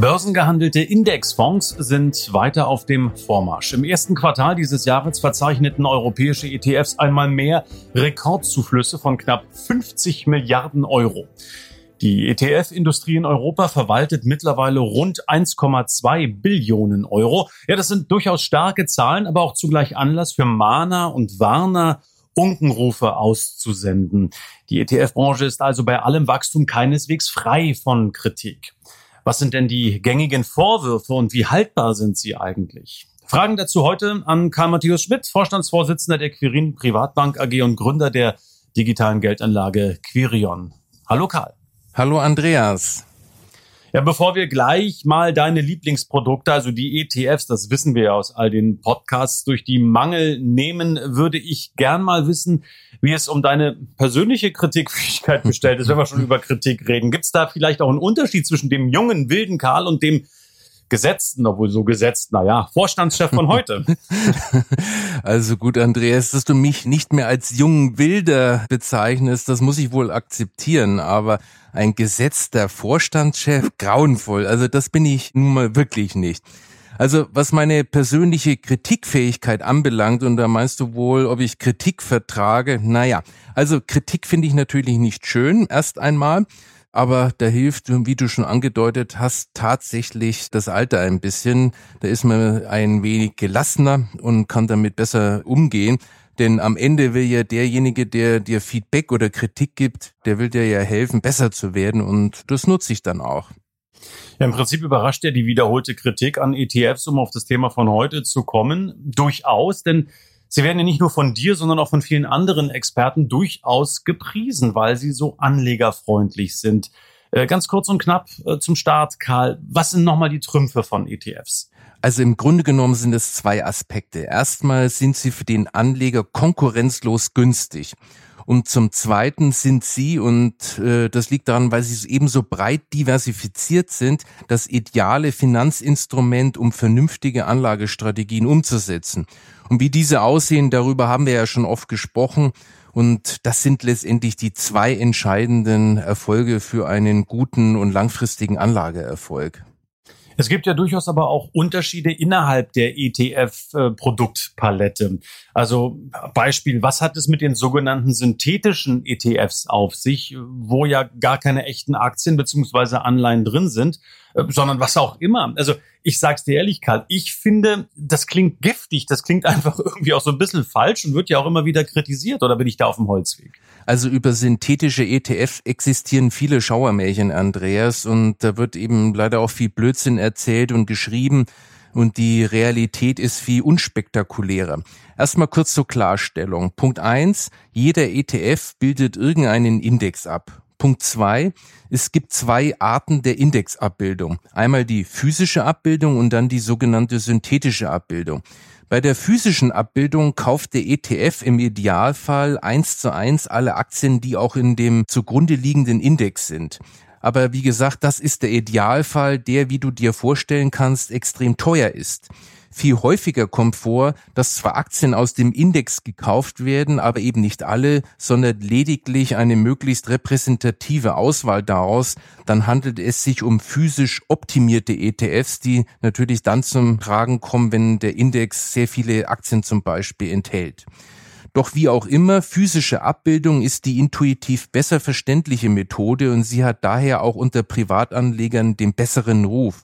Börsengehandelte Indexfonds sind weiter auf dem Vormarsch. Im ersten Quartal dieses Jahres verzeichneten europäische ETFs einmal mehr Rekordzuflüsse von knapp 50 Milliarden Euro. Die ETF-Industrie in Europa verwaltet mittlerweile rund 1,2 Billionen Euro. Ja, das sind durchaus starke Zahlen, aber auch zugleich Anlass für Mahner und Warner, Unkenrufe auszusenden. Die ETF-Branche ist also bei allem Wachstum keineswegs frei von Kritik. Was sind denn die gängigen Vorwürfe und wie haltbar sind sie eigentlich? Fragen dazu heute an Karl Matthäus Schmidt, Vorstandsvorsitzender der Quirin Privatbank AG und Gründer der digitalen Geldanlage Quirion. Hallo Karl. Hallo Andreas. Ja, bevor wir gleich mal deine Lieblingsprodukte, also die ETFs, das wissen wir ja aus all den Podcasts, durch die Mangel nehmen, würde ich gern mal wissen, wie es um deine persönliche Kritikfähigkeit bestellt ist, wenn wir schon über Kritik reden. Gibt es da vielleicht auch einen Unterschied zwischen dem jungen, wilden Karl und dem gesetzten, obwohl so gesetzt, naja, Vorstandschef von heute. Also gut, Andreas, dass du mich nicht mehr als jungen Wilder bezeichnest, das muss ich wohl akzeptieren, aber ein gesetzter Vorstandschef, grauenvoll, also das bin ich nun mal wirklich nicht. Also was meine persönliche Kritikfähigkeit anbelangt, und da meinst du wohl, ob ich Kritik vertrage, naja, also Kritik finde ich natürlich nicht schön, erst einmal. Aber da hilft, wie du schon angedeutet hast, tatsächlich das Alter ein bisschen. Da ist man ein wenig gelassener und kann damit besser umgehen. Denn am Ende will ja derjenige, der dir Feedback oder Kritik gibt, der will dir ja helfen, besser zu werden und das nutze ich dann auch. Ja, im Prinzip überrascht ja die wiederholte Kritik an ETFs, um auf das Thema von heute zu kommen, durchaus, denn Sie werden ja nicht nur von dir, sondern auch von vielen anderen Experten durchaus gepriesen, weil sie so anlegerfreundlich sind. Äh, ganz kurz und knapp äh, zum Start, Karl. Was sind nochmal die Trümpfe von ETFs? Also im Grunde genommen sind es zwei Aspekte. Erstmal sind sie für den Anleger konkurrenzlos günstig. Und zum Zweiten sind sie, und äh, das liegt daran, weil sie ebenso breit diversifiziert sind, das ideale Finanzinstrument, um vernünftige Anlagestrategien umzusetzen. Und wie diese aussehen, darüber haben wir ja schon oft gesprochen. Und das sind letztendlich die zwei entscheidenden Erfolge für einen guten und langfristigen Anlageerfolg. Es gibt ja durchaus aber auch Unterschiede innerhalb der ETF-Produktpalette. Also Beispiel, was hat es mit den sogenannten synthetischen ETFs auf sich, wo ja gar keine echten Aktien beziehungsweise Anleihen drin sind, äh, sondern was auch immer. Also ich sag's dir ehrlich, Karl, ich finde, das klingt giftig, das klingt einfach irgendwie auch so ein bisschen falsch und wird ja auch immer wieder kritisiert, oder bin ich da auf dem Holzweg? Also über synthetische ETF existieren viele Schauermärchen, Andreas, und da wird eben leider auch viel Blödsinn erzählt und geschrieben und die Realität ist viel unspektakulärer. Erstmal kurz zur Klarstellung. Punkt eins: Jeder ETF bildet irgendeinen Index ab. Punkt zwei, es gibt zwei Arten der Indexabbildung. Einmal die physische Abbildung und dann die sogenannte synthetische Abbildung. Bei der physischen Abbildung kauft der ETF im Idealfall eins zu eins alle Aktien, die auch in dem zugrunde liegenden Index sind. Aber wie gesagt, das ist der Idealfall, der, wie du dir vorstellen kannst, extrem teuer ist. Viel häufiger kommt vor, dass zwar Aktien aus dem Index gekauft werden, aber eben nicht alle, sondern lediglich eine möglichst repräsentative Auswahl daraus. Dann handelt es sich um physisch optimierte ETFs, die natürlich dann zum Tragen kommen, wenn der Index sehr viele Aktien zum Beispiel enthält. Doch wie auch immer, physische Abbildung ist die intuitiv besser verständliche Methode und sie hat daher auch unter Privatanlegern den besseren Ruf.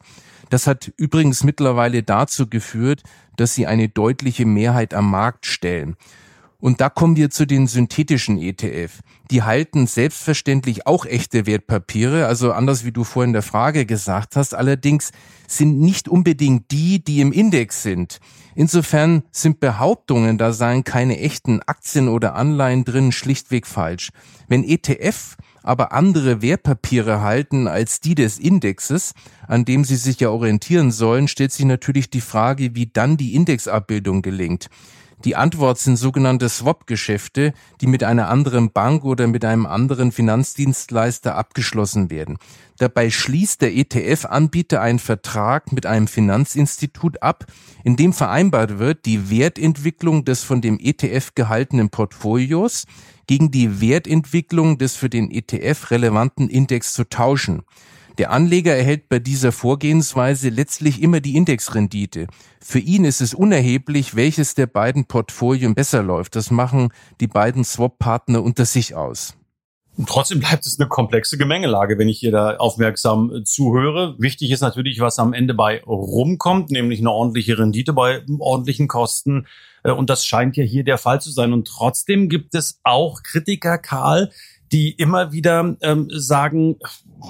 Das hat übrigens mittlerweile dazu geführt, dass sie eine deutliche Mehrheit am Markt stellen. Und da kommen wir zu den synthetischen ETF. Die halten selbstverständlich auch echte Wertpapiere, also anders wie du vorhin der Frage gesagt hast. Allerdings sind nicht unbedingt die, die im Index sind. Insofern sind Behauptungen, da seien keine echten Aktien oder Anleihen drin, schlichtweg falsch. Wenn ETF aber andere Wertpapiere halten als die des Indexes, an dem sie sich ja orientieren sollen, stellt sich natürlich die Frage, wie dann die Indexabbildung gelingt. Die Antwort sind sogenannte Swap-Geschäfte, die mit einer anderen Bank oder mit einem anderen Finanzdienstleister abgeschlossen werden. Dabei schließt der ETF-Anbieter einen Vertrag mit einem Finanzinstitut ab, in dem vereinbart wird, die Wertentwicklung des von dem ETF gehaltenen Portfolios gegen die Wertentwicklung des für den ETF relevanten Index zu tauschen. Der Anleger erhält bei dieser Vorgehensweise letztlich immer die Indexrendite. Für ihn ist es unerheblich, welches der beiden Portfolien besser läuft. Das machen die beiden Swap-Partner unter sich aus. Und trotzdem bleibt es eine komplexe Gemengelage, wenn ich hier da aufmerksam äh, zuhöre. Wichtig ist natürlich, was am Ende bei rumkommt, nämlich eine ordentliche Rendite bei ordentlichen Kosten. Äh, und das scheint ja hier der Fall zu sein. Und trotzdem gibt es auch Kritiker, Karl, die immer wieder ähm, sagen,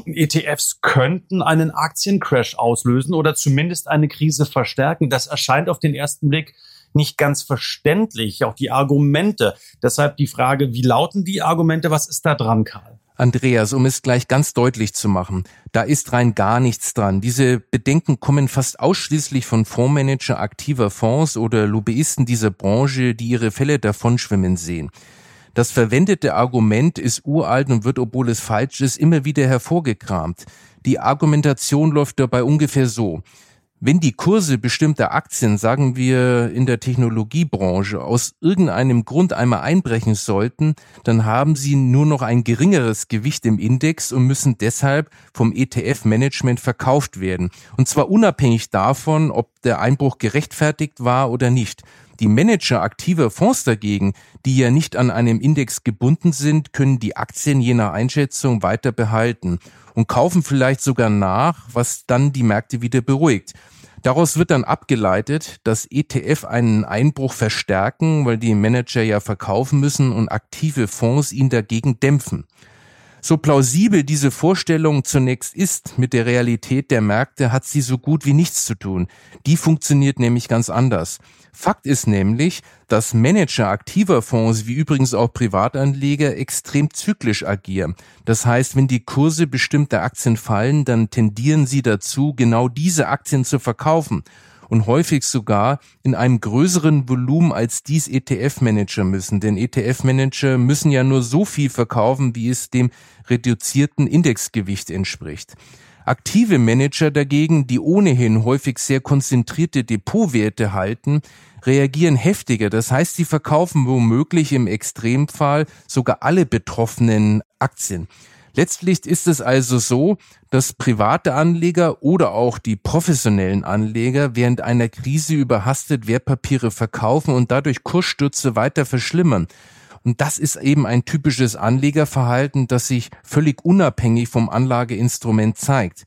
ETFs könnten einen Aktiencrash auslösen oder zumindest eine Krise verstärken. Das erscheint auf den ersten Blick nicht ganz verständlich, auch die Argumente. Deshalb die Frage, wie lauten die Argumente? Was ist da dran, Karl? Andreas, um es gleich ganz deutlich zu machen, da ist rein gar nichts dran. Diese Bedenken kommen fast ausschließlich von Fondsmanager aktiver Fonds oder Lobbyisten dieser Branche, die ihre Fälle davonschwimmen sehen. Das verwendete Argument ist uralt und wird, obwohl es falsch ist, immer wieder hervorgekramt. Die Argumentation läuft dabei ungefähr so. Wenn die Kurse bestimmter Aktien, sagen wir in der Technologiebranche, aus irgendeinem Grund einmal einbrechen sollten, dann haben sie nur noch ein geringeres Gewicht im Index und müssen deshalb vom ETF-Management verkauft werden. Und zwar unabhängig davon, ob der Einbruch gerechtfertigt war oder nicht. Die Manager aktiver Fonds dagegen, die ja nicht an einem Index gebunden sind, können die Aktien je nach Einschätzung weiter behalten und kaufen vielleicht sogar nach, was dann die Märkte wieder beruhigt. Daraus wird dann abgeleitet, dass ETF einen Einbruch verstärken, weil die Manager ja verkaufen müssen und aktive Fonds ihn dagegen dämpfen. So plausibel diese Vorstellung zunächst ist, mit der Realität der Märkte hat sie so gut wie nichts zu tun. Die funktioniert nämlich ganz anders. Fakt ist nämlich, dass Manager aktiver Fonds, wie übrigens auch Privatanleger, extrem zyklisch agieren. Das heißt, wenn die Kurse bestimmter Aktien fallen, dann tendieren sie dazu, genau diese Aktien zu verkaufen und häufig sogar in einem größeren Volumen als dies ETF-Manager müssen. Denn ETF-Manager müssen ja nur so viel verkaufen, wie es dem reduzierten Indexgewicht entspricht. Aktive Manager dagegen, die ohnehin häufig sehr konzentrierte Depotwerte halten, reagieren heftiger. Das heißt, sie verkaufen womöglich im Extremfall sogar alle betroffenen Aktien. Letztlich ist es also so, dass private Anleger oder auch die professionellen Anleger während einer Krise überhastet Wertpapiere verkaufen und dadurch Kursstürze weiter verschlimmern. Und das ist eben ein typisches Anlegerverhalten, das sich völlig unabhängig vom Anlageinstrument zeigt.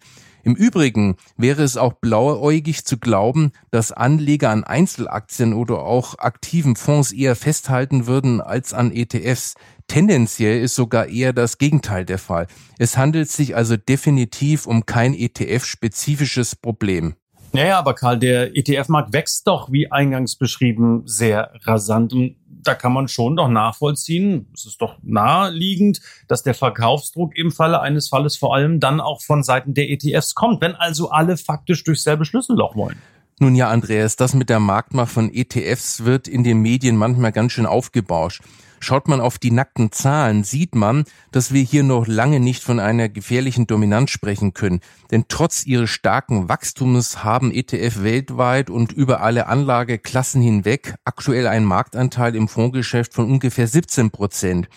Im Übrigen wäre es auch blauäugig zu glauben, dass Anleger an Einzelaktien oder auch aktiven Fonds eher festhalten würden als an ETFs. Tendenziell ist sogar eher das Gegenteil der Fall. Es handelt sich also definitiv um kein ETF-spezifisches Problem. Naja, aber Karl, der ETF-Markt wächst doch, wie eingangs beschrieben, sehr rasant. Und da kann man schon doch nachvollziehen, es ist doch naheliegend, dass der Verkaufsdruck im Falle eines Falles vor allem dann auch von Seiten der ETFs kommt, wenn also alle faktisch durchs selbe Schlüsselloch wollen. Nun ja, Andreas, das mit der Marktmacht von ETFs wird in den Medien manchmal ganz schön aufgebauscht. Schaut man auf die nackten Zahlen, sieht man, dass wir hier noch lange nicht von einer gefährlichen Dominanz sprechen können. Denn trotz ihres starken Wachstums haben ETF weltweit und über alle Anlageklassen hinweg aktuell einen Marktanteil im Fondsgeschäft von ungefähr 17 Prozent.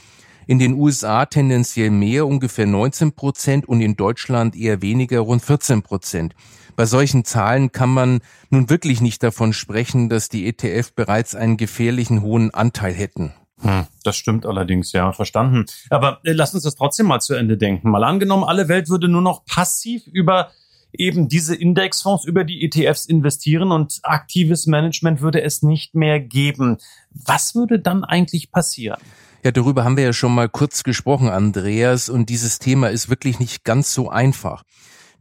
In den USA tendenziell mehr, ungefähr 19 Prozent und in Deutschland eher weniger, rund 14 Prozent. Bei solchen Zahlen kann man nun wirklich nicht davon sprechen, dass die ETF bereits einen gefährlichen hohen Anteil hätten. Hm, das stimmt allerdings, ja, verstanden. Aber äh, lass uns das trotzdem mal zu Ende denken. Mal angenommen, alle Welt würde nur noch passiv über eben diese Indexfonds, über die ETFs investieren und aktives Management würde es nicht mehr geben. Was würde dann eigentlich passieren? Ja, darüber haben wir ja schon mal kurz gesprochen, Andreas, und dieses Thema ist wirklich nicht ganz so einfach.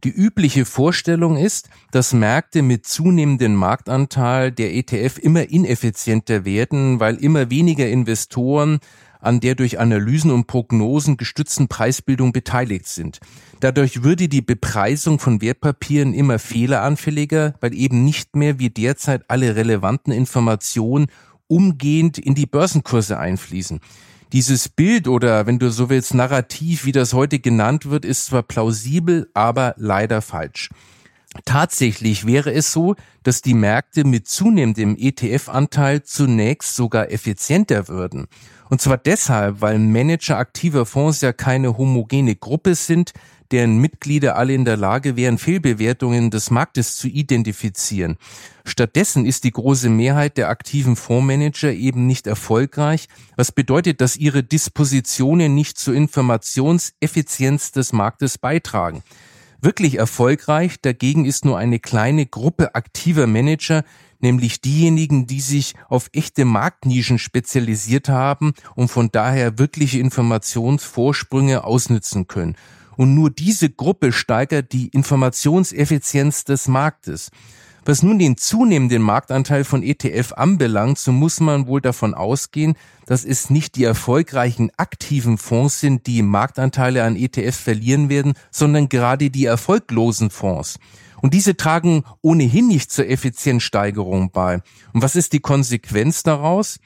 Die übliche Vorstellung ist, dass Märkte mit zunehmendem Marktanteil der ETF immer ineffizienter werden, weil immer weniger Investoren an der durch Analysen und Prognosen gestützten Preisbildung beteiligt sind. Dadurch würde die Bepreisung von Wertpapieren immer fehleranfälliger, weil eben nicht mehr wie derzeit alle relevanten Informationen umgehend in die Börsenkurse einfließen. Dieses Bild oder, wenn du so willst, Narrativ, wie das heute genannt wird, ist zwar plausibel, aber leider falsch. Tatsächlich wäre es so, dass die Märkte mit zunehmendem ETF-Anteil zunächst sogar effizienter würden. Und zwar deshalb, weil Manager aktiver Fonds ja keine homogene Gruppe sind, deren Mitglieder alle in der Lage wären, Fehlbewertungen des Marktes zu identifizieren. Stattdessen ist die große Mehrheit der aktiven Fondsmanager eben nicht erfolgreich, was bedeutet, dass ihre Dispositionen nicht zur Informationseffizienz des Marktes beitragen. Wirklich erfolgreich dagegen ist nur eine kleine Gruppe aktiver Manager, nämlich diejenigen, die sich auf echte Marktnischen spezialisiert haben und von daher wirkliche Informationsvorsprünge ausnützen können. Und nur diese Gruppe steigert die Informationseffizienz des Marktes. Was nun den zunehmenden Marktanteil von ETF anbelangt, so muss man wohl davon ausgehen, dass es nicht die erfolgreichen aktiven Fonds sind, die Marktanteile an ETFs verlieren werden, sondern gerade die erfolglosen Fonds. Und diese tragen ohnehin nicht zur Effizienzsteigerung bei. Und was ist die Konsequenz daraus?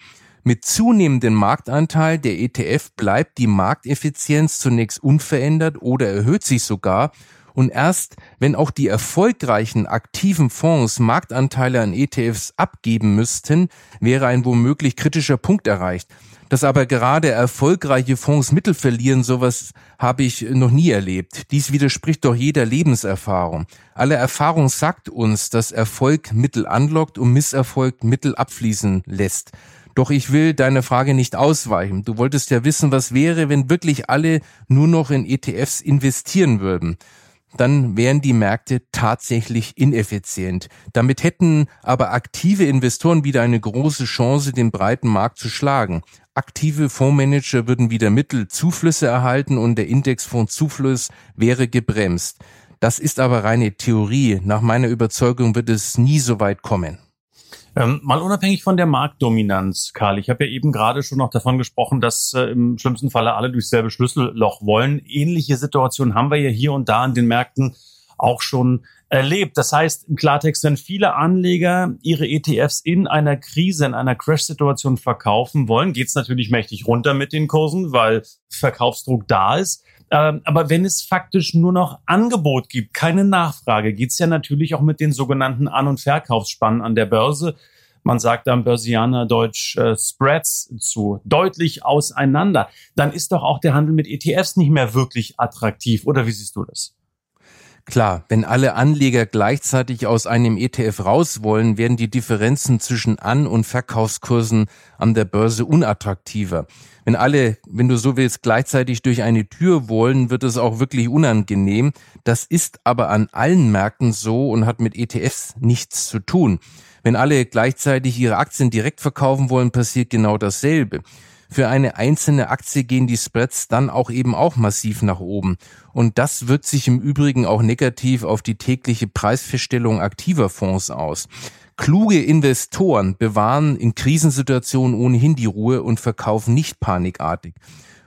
Mit zunehmendem Marktanteil der ETF bleibt die Markteffizienz zunächst unverändert oder erhöht sich sogar. Und erst wenn auch die erfolgreichen aktiven Fonds Marktanteile an ETFs abgeben müssten, wäre ein womöglich kritischer Punkt erreicht. Dass aber gerade erfolgreiche Fonds Mittel verlieren, sowas habe ich noch nie erlebt. Dies widerspricht doch jeder Lebenserfahrung. Alle Erfahrung sagt uns, dass Erfolg Mittel anlockt und Misserfolg Mittel abfließen lässt. Doch ich will deine Frage nicht ausweichen. Du wolltest ja wissen, was wäre, wenn wirklich alle nur noch in ETFs investieren würden dann wären die Märkte tatsächlich ineffizient. Damit hätten aber aktive Investoren wieder eine große Chance, den breiten Markt zu schlagen. Aktive Fondsmanager würden wieder Mittelzuflüsse erhalten und der Indexfondszufluss wäre gebremst. Das ist aber reine Theorie. Nach meiner Überzeugung wird es nie so weit kommen. Ähm, mal unabhängig von der Marktdominanz, Karl, ich habe ja eben gerade schon noch davon gesprochen, dass äh, im schlimmsten Falle alle durchs selbe Schlüsselloch wollen. Ähnliche Situationen haben wir ja hier und da an den Märkten auch schon erlebt. Das heißt im Klartext, wenn viele Anleger ihre ETFs in einer Krise, in einer Crash-Situation verkaufen wollen, geht's natürlich mächtig runter mit den Kursen, weil Verkaufsdruck da ist. Ähm, aber wenn es faktisch nur noch Angebot gibt, keine Nachfrage, geht's ja natürlich auch mit den sogenannten An- und Verkaufsspannen an der Börse. Man sagt am Börsianer Deutsch äh, Spreads zu, deutlich auseinander. Dann ist doch auch der Handel mit ETFs nicht mehr wirklich attraktiv. Oder wie siehst du das? Klar, wenn alle Anleger gleichzeitig aus einem ETF raus wollen, werden die Differenzen zwischen An- und Verkaufskursen an der Börse unattraktiver. Wenn alle, wenn du so willst, gleichzeitig durch eine Tür wollen, wird es auch wirklich unangenehm. Das ist aber an allen Märkten so und hat mit ETFs nichts zu tun. Wenn alle gleichzeitig ihre Aktien direkt verkaufen wollen, passiert genau dasselbe. Für eine einzelne Aktie gehen die Spreads dann auch eben auch massiv nach oben. Und das wirkt sich im Übrigen auch negativ auf die tägliche Preisfeststellung aktiver Fonds aus. Kluge Investoren bewahren in Krisensituationen ohnehin die Ruhe und verkaufen nicht panikartig.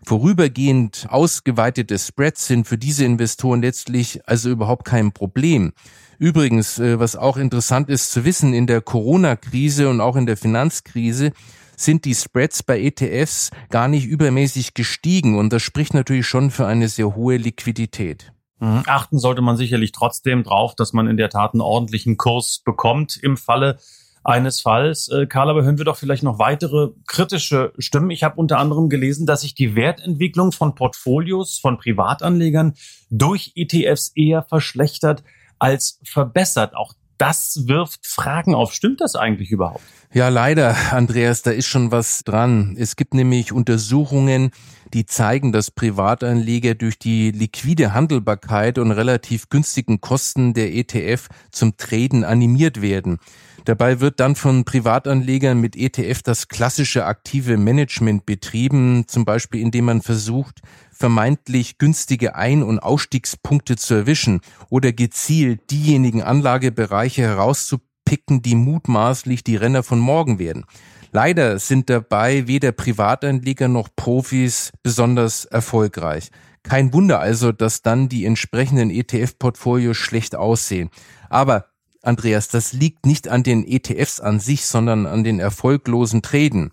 Vorübergehend ausgeweitete Spreads sind für diese Investoren letztlich also überhaupt kein Problem. Übrigens, äh, was auch interessant ist zu wissen, in der Corona-Krise und auch in der Finanzkrise sind die Spreads bei ETFs gar nicht übermäßig gestiegen und das spricht natürlich schon für eine sehr hohe Liquidität. Mhm. Achten sollte man sicherlich trotzdem drauf, dass man in der Tat einen ordentlichen Kurs bekommt im Falle eines Falls. Äh, Karl, aber hören wir doch vielleicht noch weitere kritische Stimmen. Ich habe unter anderem gelesen, dass sich die Wertentwicklung von Portfolios von Privatanlegern durch ETFs eher verschlechtert als verbessert. Auch das wirft Fragen auf. Stimmt das eigentlich überhaupt? Ja, leider, Andreas, da ist schon was dran. Es gibt nämlich Untersuchungen, die zeigen, dass Privatanleger durch die liquide Handelbarkeit und relativ günstigen Kosten der ETF zum Traden animiert werden. Dabei wird dann von Privatanlegern mit ETF das klassische aktive Management betrieben, zum Beispiel indem man versucht, vermeintlich günstige Ein- und Ausstiegspunkte zu erwischen oder gezielt diejenigen Anlagebereiche herauszupicken, die mutmaßlich die Renner von morgen werden. Leider sind dabei weder Privatanleger noch Profis besonders erfolgreich. Kein Wunder also, dass dann die entsprechenden ETF-Portfolios schlecht aussehen. Aber Andreas, das liegt nicht an den ETFs an sich, sondern an den erfolglosen Traden.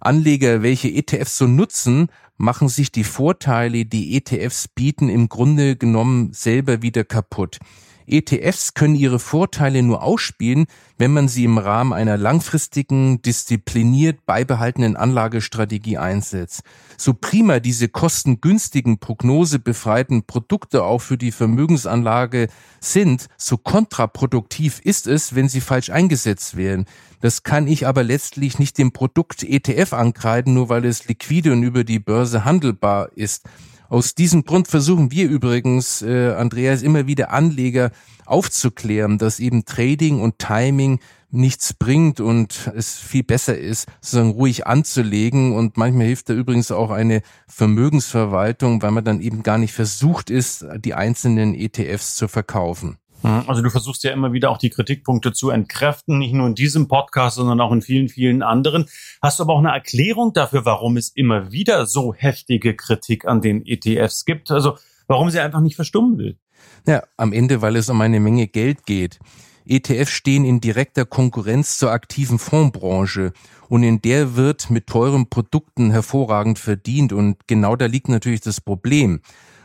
Anleger, welche ETFs so nutzen, machen sich die Vorteile, die ETFs bieten, im Grunde genommen selber wieder kaputt. ETFs können ihre Vorteile nur ausspielen, wenn man sie im Rahmen einer langfristigen, diszipliniert beibehaltenen Anlagestrategie einsetzt. So prima diese kostengünstigen, prognosebefreiten Produkte auch für die Vermögensanlage sind, so kontraproduktiv ist es, wenn sie falsch eingesetzt werden. Das kann ich aber letztlich nicht dem Produkt ETF ankreiden, nur weil es liquide und über die Börse handelbar ist. Aus diesem Grund versuchen wir übrigens, äh, Andreas, immer wieder Anleger aufzuklären, dass eben Trading und Timing nichts bringt und es viel besser ist, sozusagen ruhig anzulegen. Und manchmal hilft da übrigens auch eine Vermögensverwaltung, weil man dann eben gar nicht versucht ist, die einzelnen ETFs zu verkaufen. Mhm. Also du versuchst ja immer wieder auch die Kritikpunkte zu entkräften, nicht nur in diesem Podcast, sondern auch in vielen, vielen anderen. Hast du aber auch eine Erklärung dafür, warum es immer wieder so heftige Kritik an den ETFs gibt? Also warum sie einfach nicht verstummen will? Ja, am Ende, weil es um eine Menge Geld geht. ETFs stehen in direkter Konkurrenz zur aktiven Fondsbranche und in der wird mit teuren Produkten hervorragend verdient und genau da liegt natürlich das Problem.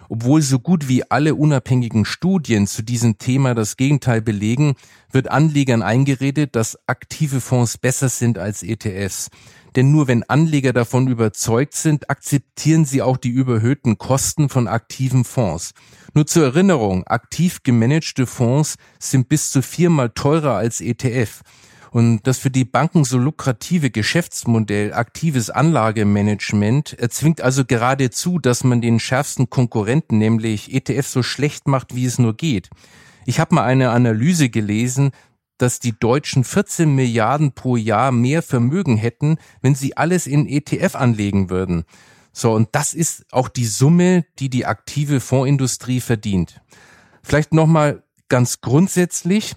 Obwohl so gut wie alle unabhängigen Studien zu diesem Thema das Gegenteil belegen, wird Anlegern eingeredet, dass aktive Fonds besser sind als ETFs. Denn nur wenn Anleger davon überzeugt sind, akzeptieren sie auch die überhöhten Kosten von aktiven Fonds. Nur zur Erinnerung, aktiv gemanagte Fonds sind bis zu viermal teurer als ETF. Und das für die Banken so lukrative Geschäftsmodell aktives Anlagemanagement erzwingt also geradezu, dass man den schärfsten Konkurrenten, nämlich ETF, so schlecht macht, wie es nur geht. Ich habe mal eine Analyse gelesen, dass die Deutschen 14 Milliarden pro Jahr mehr Vermögen hätten, wenn sie alles in ETF anlegen würden. So, und das ist auch die Summe, die die aktive Fondsindustrie verdient. Vielleicht nochmal ganz grundsätzlich.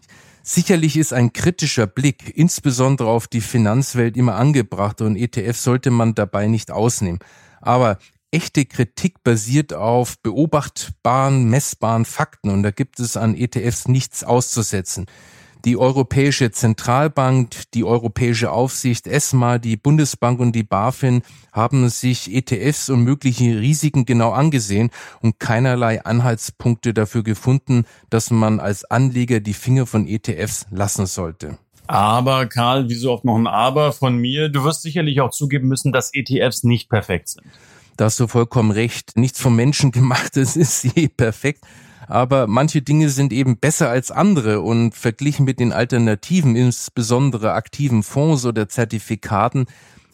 Sicherlich ist ein kritischer Blick, insbesondere auf die Finanzwelt, immer angebracht und ETF sollte man dabei nicht ausnehmen. Aber echte Kritik basiert auf beobachtbaren, messbaren Fakten und da gibt es an ETFs nichts auszusetzen. Die Europäische Zentralbank, die Europäische Aufsicht ESMA, die Bundesbank und die BaFin haben sich ETFs und mögliche Risiken genau angesehen und keinerlei Anhaltspunkte dafür gefunden, dass man als Anleger die Finger von ETFs lassen sollte. Aber Karl, wie so oft noch ein Aber von mir, du wirst sicherlich auch zugeben müssen, dass ETFs nicht perfekt sind. Da hast du vollkommen recht. Nichts vom Menschen gemachtes ist je perfekt aber manche Dinge sind eben besser als andere und verglichen mit den Alternativen, insbesondere aktiven Fonds oder Zertifikaten,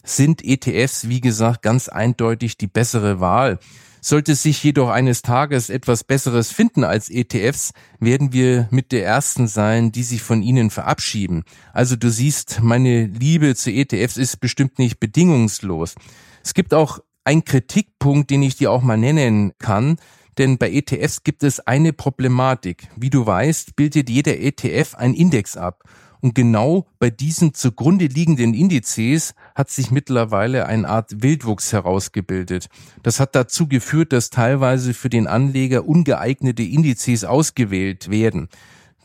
sind ETFs, wie gesagt, ganz eindeutig die bessere Wahl. Sollte sich jedoch eines Tages etwas Besseres finden als ETFs, werden wir mit der ersten sein, die sich von ihnen verabschieden. Also du siehst, meine Liebe zu ETFs ist bestimmt nicht bedingungslos. Es gibt auch einen Kritikpunkt, den ich dir auch mal nennen kann. Denn bei ETFs gibt es eine Problematik. Wie du weißt, bildet jeder ETF ein Index ab. Und genau bei diesen zugrunde liegenden Indizes hat sich mittlerweile eine Art Wildwuchs herausgebildet. Das hat dazu geführt, dass teilweise für den Anleger ungeeignete Indizes ausgewählt werden.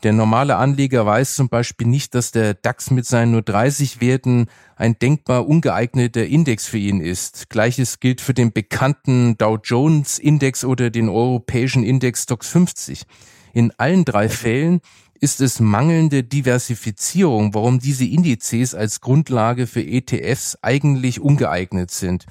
Der normale Anleger weiß zum Beispiel nicht, dass der DAX mit seinen nur 30 Werten ein denkbar ungeeigneter Index für ihn ist. Gleiches gilt für den bekannten Dow Jones Index oder den europäischen Index Stocks 50. In allen drei Fällen ist es mangelnde Diversifizierung, warum diese Indizes als Grundlage für ETFs eigentlich ungeeignet sind.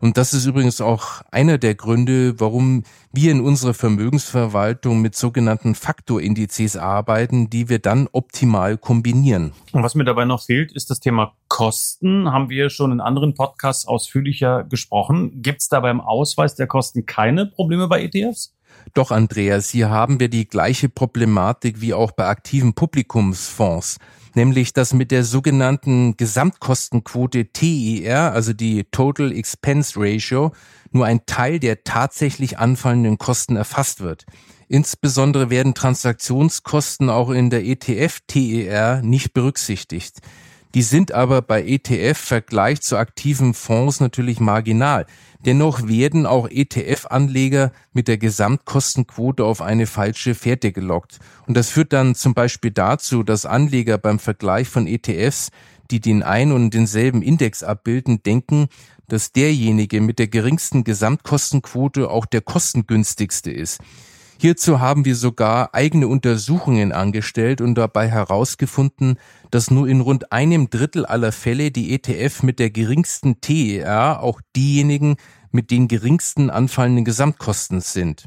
Und das ist übrigens auch einer der Gründe, warum wir in unserer Vermögensverwaltung mit sogenannten Faktorindizes arbeiten, die wir dann optimal kombinieren. Und was mir dabei noch fehlt, ist das Thema Kosten. Haben wir schon in anderen Podcasts ausführlicher gesprochen. Gibt es da beim Ausweis der Kosten keine Probleme bei ETFs? Doch, Andreas, hier haben wir die gleiche Problematik wie auch bei aktiven Publikumsfonds, nämlich dass mit der sogenannten Gesamtkostenquote TER, also die Total Expense Ratio, nur ein Teil der tatsächlich anfallenden Kosten erfasst wird. Insbesondere werden Transaktionskosten auch in der ETF-TER nicht berücksichtigt. Die sind aber bei ETF Vergleich zu aktiven Fonds natürlich marginal. Dennoch werden auch ETF-Anleger mit der Gesamtkostenquote auf eine falsche Fährte gelockt. Und das führt dann zum Beispiel dazu, dass Anleger beim Vergleich von ETFs, die den ein und denselben Index abbilden, denken, dass derjenige mit der geringsten Gesamtkostenquote auch der kostengünstigste ist. Hierzu haben wir sogar eigene Untersuchungen angestellt und dabei herausgefunden, dass nur in rund einem Drittel aller Fälle die ETF mit der geringsten TER auch diejenigen mit den geringsten anfallenden Gesamtkosten sind.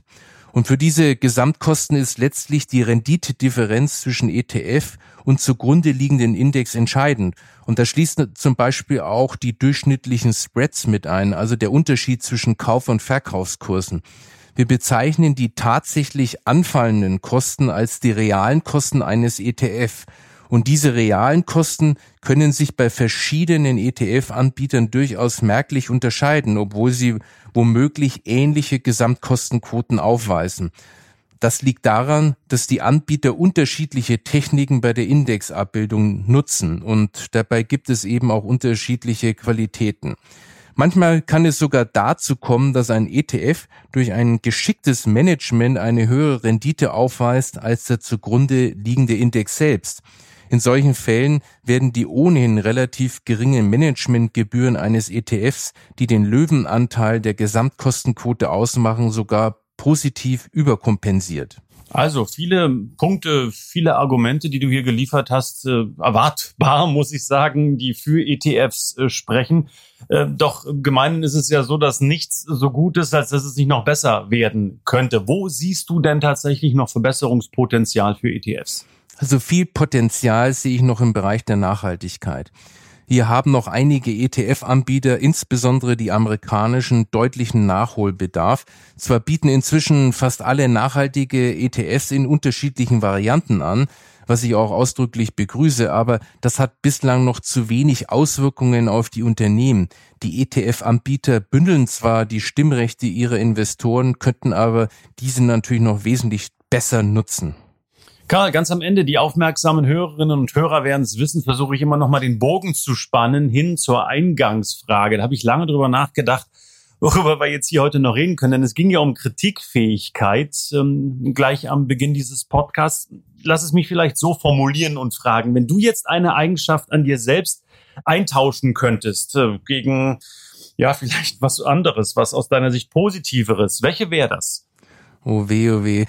Und für diese Gesamtkosten ist letztlich die Renditedifferenz zwischen ETF und zugrunde liegenden Index entscheidend. Und da schließt zum Beispiel auch die durchschnittlichen Spreads mit ein, also der Unterschied zwischen Kauf- und Verkaufskursen. Wir bezeichnen die tatsächlich anfallenden Kosten als die realen Kosten eines ETF. Und diese realen Kosten können sich bei verschiedenen ETF-Anbietern durchaus merklich unterscheiden, obwohl sie womöglich ähnliche Gesamtkostenquoten aufweisen. Das liegt daran, dass die Anbieter unterschiedliche Techniken bei der Indexabbildung nutzen und dabei gibt es eben auch unterschiedliche Qualitäten. Manchmal kann es sogar dazu kommen, dass ein ETF durch ein geschicktes Management eine höhere Rendite aufweist als der zugrunde liegende Index selbst. In solchen Fällen werden die ohnehin relativ geringen Managementgebühren eines ETFs, die den Löwenanteil der Gesamtkostenquote ausmachen, sogar positiv überkompensiert. Also viele Punkte, viele Argumente, die du hier geliefert hast, äh, erwartbar, muss ich sagen, die für ETFs äh, sprechen. Äh, doch gemeinhin ist es ja so, dass nichts so gut ist, als dass es nicht noch besser werden könnte. Wo siehst du denn tatsächlich noch Verbesserungspotenzial für ETFs? Also viel Potenzial sehe ich noch im Bereich der Nachhaltigkeit. Hier haben noch einige ETF-Anbieter, insbesondere die amerikanischen, deutlichen Nachholbedarf. Zwar bieten inzwischen fast alle nachhaltige ETFs in unterschiedlichen Varianten an, was ich auch ausdrücklich begrüße, aber das hat bislang noch zu wenig Auswirkungen auf die Unternehmen. Die ETF-Anbieter bündeln zwar die Stimmrechte ihrer Investoren, könnten aber diese natürlich noch wesentlich besser nutzen. Karl, ganz am Ende, die aufmerksamen Hörerinnen und Hörer werden es wissen, versuche ich immer noch mal den Bogen zu spannen hin zur Eingangsfrage. Da habe ich lange drüber nachgedacht, worüber wir jetzt hier heute noch reden können, denn es ging ja um Kritikfähigkeit ähm, gleich am Beginn dieses Podcasts. Lass es mich vielleicht so formulieren und fragen, wenn du jetzt eine Eigenschaft an dir selbst eintauschen könntest äh, gegen ja vielleicht was anderes, was aus deiner Sicht positiveres, welche wäre das? Oh weh, oh weh.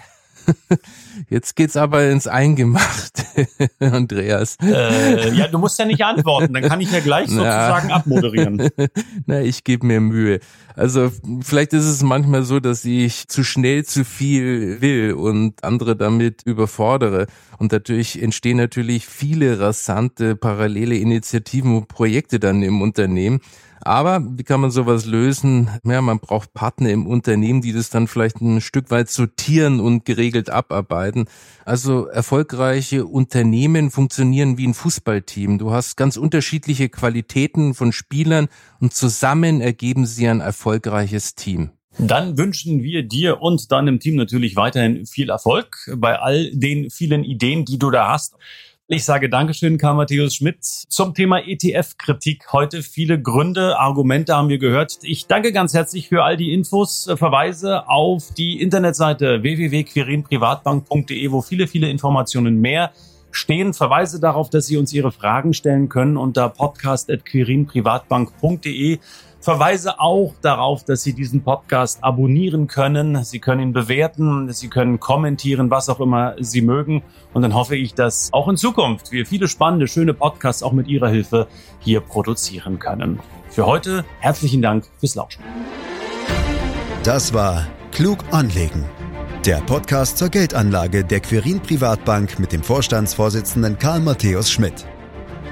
Jetzt geht's aber ins Eingemachte, Andreas. Äh, ja, du musst ja nicht antworten, dann kann ich ja gleich sozusagen Na. abmoderieren. Na, ich gebe mir Mühe. Also vielleicht ist es manchmal so, dass ich zu schnell zu viel will und andere damit überfordere. Und dadurch entstehen natürlich viele rasante parallele Initiativen und Projekte dann im Unternehmen. Aber wie kann man sowas lösen? Ja, man braucht Partner im Unternehmen, die das dann vielleicht ein Stück weit sortieren und geregelt abarbeiten. Also erfolgreiche Unternehmen funktionieren wie ein Fußballteam. Du hast ganz unterschiedliche Qualitäten von Spielern und zusammen ergeben sie ein erfolgreiches Team. Dann wünschen wir dir und deinem Team natürlich weiterhin viel Erfolg bei all den vielen Ideen, die du da hast. Ich sage Dankeschön, Karl Matthäus Schmidt. Zum Thema ETF-Kritik heute viele Gründe, Argumente haben wir gehört. Ich danke ganz herzlich für all die Infos. Verweise auf die Internetseite www.quirinprivatbank.de, wo viele, viele Informationen mehr stehen. Verweise darauf, dass Sie uns Ihre Fragen stellen können unter podcast.quirinprivatbank.de. Verweise auch darauf, dass Sie diesen Podcast abonnieren können. Sie können ihn bewerten, Sie können kommentieren, was auch immer Sie mögen. Und dann hoffe ich, dass auch in Zukunft wir viele spannende, schöne Podcasts auch mit Ihrer Hilfe hier produzieren können. Für heute herzlichen Dank fürs Lauschen. Das war Klug anlegen. Der Podcast zur Geldanlage der Quirin Privatbank mit dem Vorstandsvorsitzenden Karl Matthäus Schmidt.